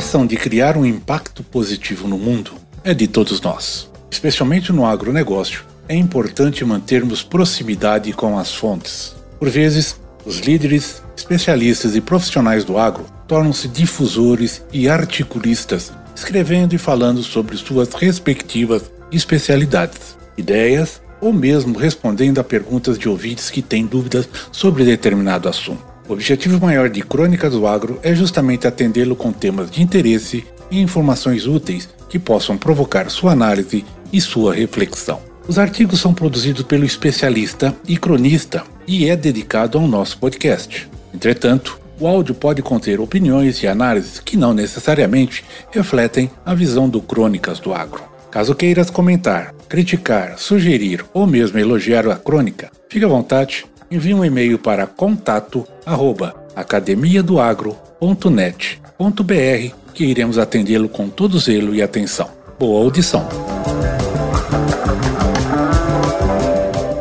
Missão de criar um impacto positivo no mundo é de todos nós. Especialmente no agronegócio, é importante mantermos proximidade com as fontes. Por vezes, os líderes, especialistas e profissionais do agro tornam-se difusores e articulistas, escrevendo e falando sobre suas respectivas especialidades, ideias ou mesmo respondendo a perguntas de ouvintes que têm dúvidas sobre determinado assunto. O objetivo maior de Crônicas do Agro é justamente atendê-lo com temas de interesse e informações úteis que possam provocar sua análise e sua reflexão. Os artigos são produzidos pelo especialista e cronista e é dedicado ao nosso podcast. Entretanto, o áudio pode conter opiniões e análises que não necessariamente refletem a visão do Crônicas do Agro. Caso queiras comentar, criticar, sugerir ou mesmo elogiar a crônica, fique à vontade envie um e-mail para contato@academiadoagro.net.br que iremos atendê-lo com todo zelo e atenção. Boa audição.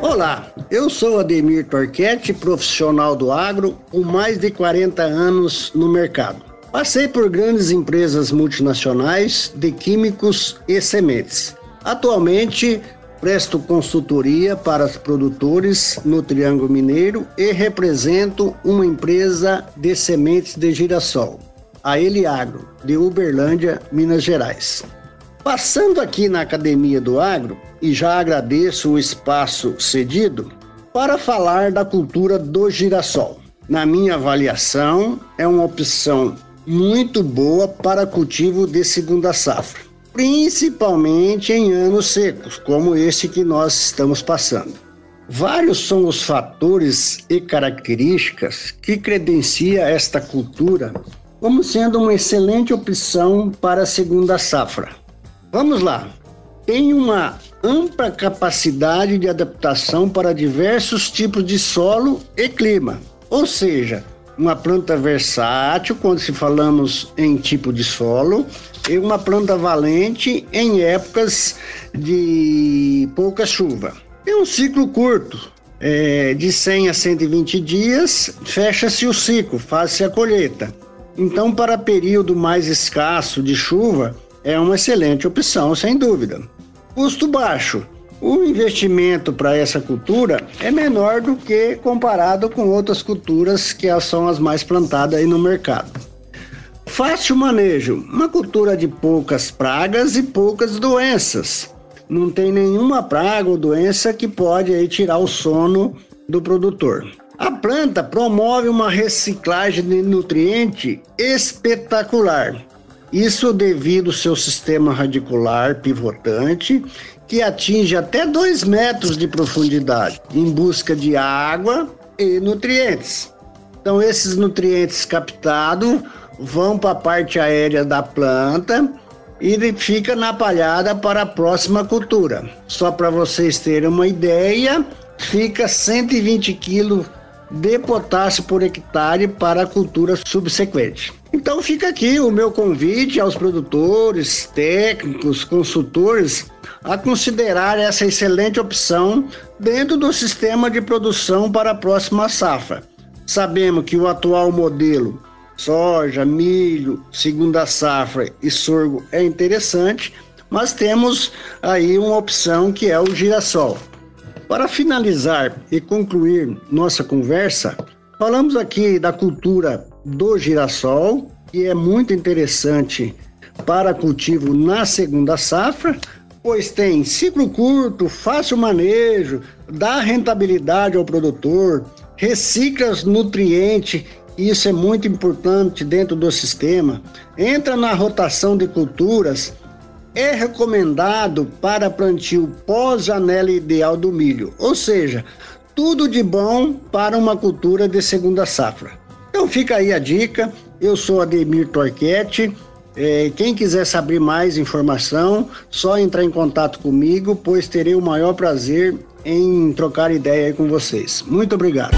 Olá, eu sou Ademir Torquete, profissional do agro com mais de 40 anos no mercado. Passei por grandes empresas multinacionais de químicos e sementes. Atualmente Presto consultoria para os produtores no Triângulo Mineiro e represento uma empresa de sementes de girassol, a Eliagro, de Uberlândia, Minas Gerais. Passando aqui na Academia do Agro, e já agradeço o espaço cedido, para falar da cultura do girassol. Na minha avaliação, é uma opção muito boa para cultivo de segunda safra principalmente em anos secos, como este que nós estamos passando. Vários são os fatores e características que credencia esta cultura como sendo uma excelente opção para a segunda safra. Vamos lá. Tem uma ampla capacidade de adaptação para diversos tipos de solo e clima, ou seja, uma planta versátil quando se falamos em tipo de solo e uma planta valente em épocas de pouca chuva. É um ciclo curto, é, de 100 a 120 dias, fecha-se o ciclo, faz-se a colheita. Então, para período mais escasso de chuva, é uma excelente opção, sem dúvida. Custo baixo o investimento para essa cultura é menor do que comparado com outras culturas que são as mais plantadas aí no mercado. Fácil manejo, uma cultura de poucas pragas e poucas doenças. Não tem nenhuma praga ou doença que pode aí tirar o sono do produtor. A planta promove uma reciclagem de nutriente espetacular. Isso devido ao seu sistema radicular pivotante que atinge até 2 metros de profundidade, em busca de água e nutrientes. Então, esses nutrientes captados vão para a parte aérea da planta e fica na palhada para a próxima cultura. Só para vocês terem uma ideia, fica 120 quilos de potássio por hectare para a cultura subsequente. Então fica aqui o meu convite aos produtores, técnicos, consultores a considerar essa excelente opção dentro do sistema de produção para a próxima safra. Sabemos que o atual modelo soja, milho, segunda safra e sorgo é interessante, mas temos aí uma opção que é o girassol. Para finalizar e concluir nossa conversa, falamos aqui da cultura do girassol, que é muito interessante para cultivo na segunda safra, pois tem ciclo curto, fácil manejo, dá rentabilidade ao produtor, recicla os nutrientes, isso é muito importante dentro do sistema, entra na rotação de culturas, é recomendado para plantio pós-janela ideal do milho, ou seja, tudo de bom para uma cultura de segunda safra. Então fica aí a dica. Eu sou Ademir Torquete. É, quem quiser saber mais informação, só entrar em contato comigo, pois terei o maior prazer em trocar ideia com vocês. Muito obrigado.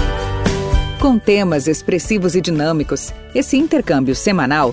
Com temas expressivos e dinâmicos, esse intercâmbio semanal